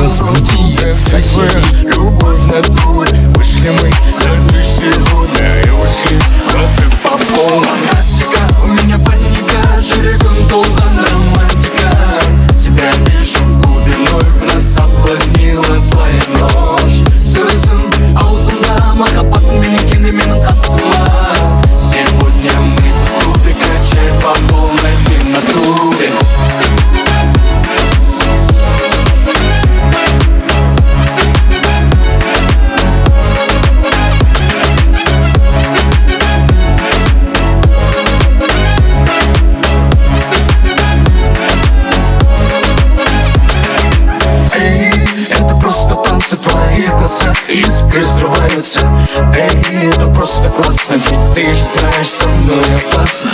Разбуди соседей. Любовь в натуре Вышли мы на высшие годы И ушли в по полной Классика, Искры взрываются. Эй, это просто классно Ведь ты же знаешь, со мной опасно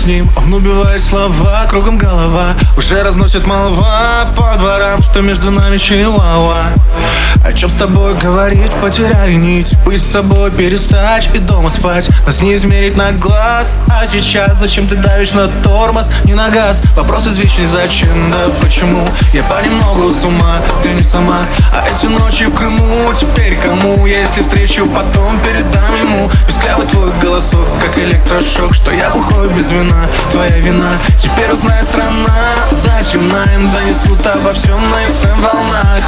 с ним. Он убивает слова, кругом голова. Уже разносит молва по дворам Что между нами чиуауа О чем с тобой говорить, потеряли нить. Быть с собой, перестать и дома спать. Нас не измерить на глаз. А сейчас зачем ты давишь на тормоз, не на газ. Вопрос извечный, зачем, да почему? Я понемногу с ума, ты не сама. А эти ночи в Крыму. Теперь кому Если встречу потом передам ему Песклявый твой голосок, как электрошок Что я бухой без вина, твоя вина. Теперь узнает страна, да темна Им донесут обо всем на FM волнах.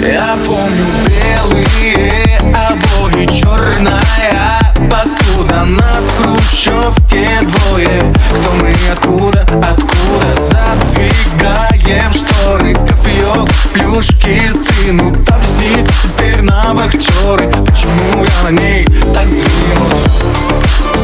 Я помню белые обои, черная посуда Нас в хрущевке двое. Кто мы, откуда, откуда Задвигаем шторы Кофеек, плюшки стынут Там снится теперь на вахтеры Почему я на ней так сдвинут?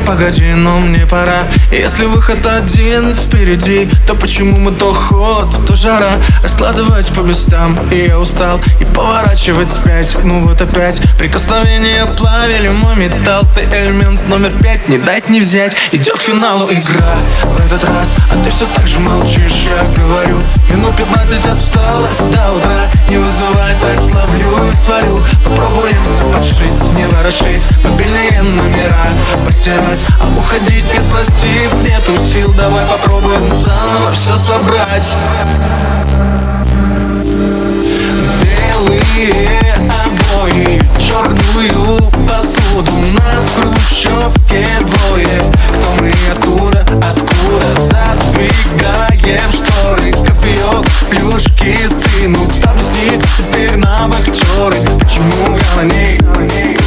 Погоди, но мне пора. Если выход один впереди То почему мы то холод, то жара? Раскладывать по местам, и я устал. И поворачивать спять, ну вот опять. Прикосновение плавили мой металл. Ты элемент номер пять, не дать не взять. Идет к финалу игра. В этот раз А ты все так же молчишь, я говорю Минут 15 осталось до утра. Не вызывай, так словлю и свалю Попробуем все подшить, не ворошить. Мобильные номера постирать А уходить не спросив, нету сил. Давай попробуем заново все собрать. Белые обои, черную посуду Нас в хрущевке двое. Кто мы, откуда, откуда Задвигаем шторы? Кофеек, плюшки стынут Там снится теперь на вахтеры Почему я на ней?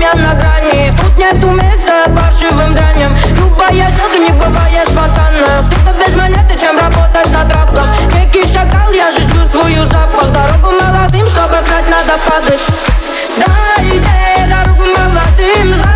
Я на грани. Тут нету места паршивым драням Любая ну, сделка не бывает спонтанно. Скрыто без монеты, чем работать на траплах Некий шакал, я же чувствую запах. Дорогу молодым, чтобы знать, надо падать. Дайте дорогу молодым,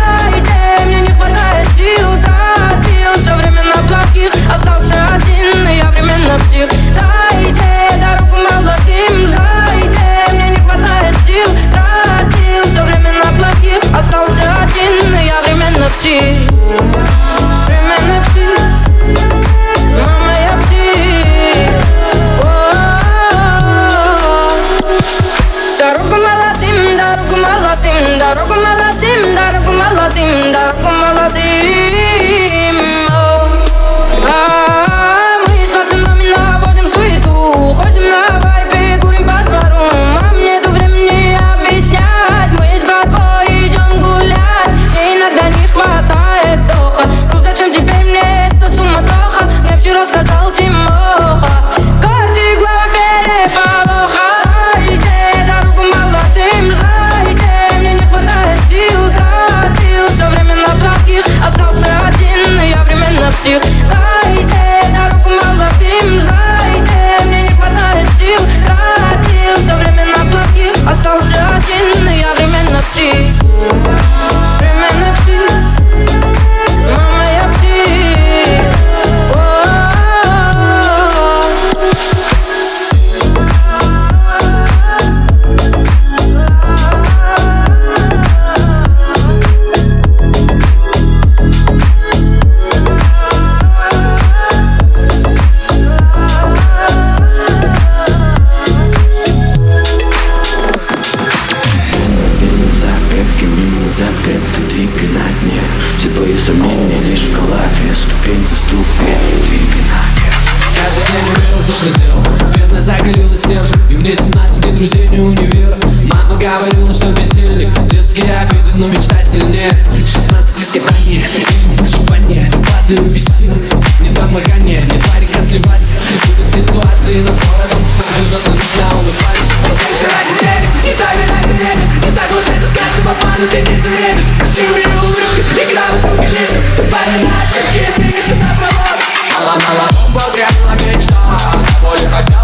sur Ступень за ступенью двигай Каждый день верил, что что делал Бедная закалилась стержень И мне 17 лет друзей не универа Мама говорила, что бездельник Детские обиды, но мечта сильнее. 16 ископаний и выживание Падаю без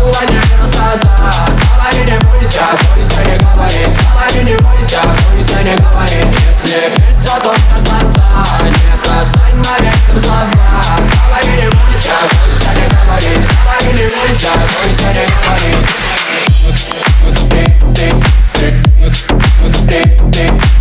Боли хотела не рассказать Говори, не бойся, бойся не говорить Говори, не бойся, бойся не говорить Если биться, то до конца Не бросай момент в слова Говори, не бойся, бойся не говорить Говори, не бойся, бойся не говорить моей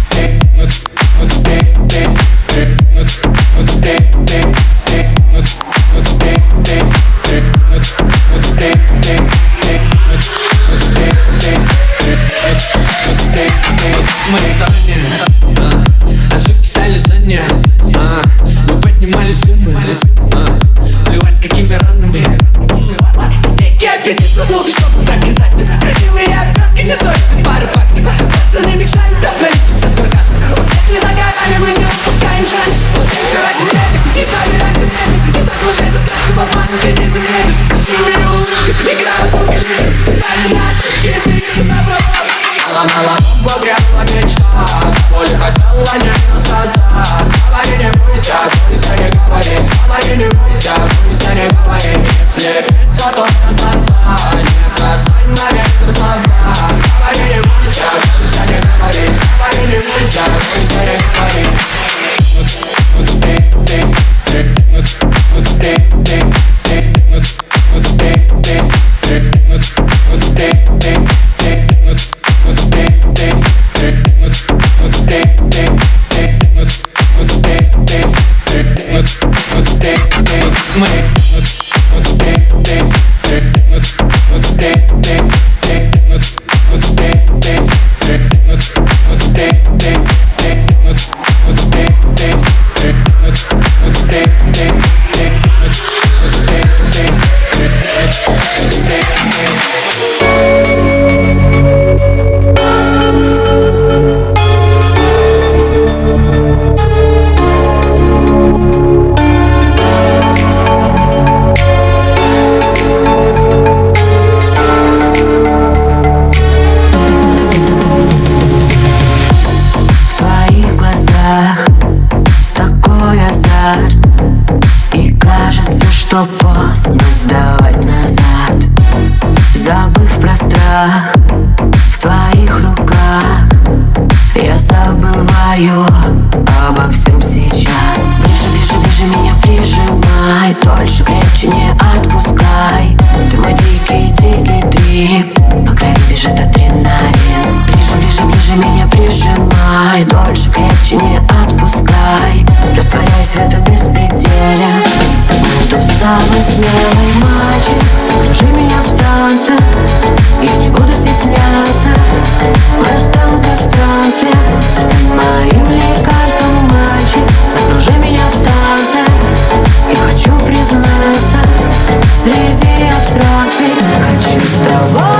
красный Хочу с тобой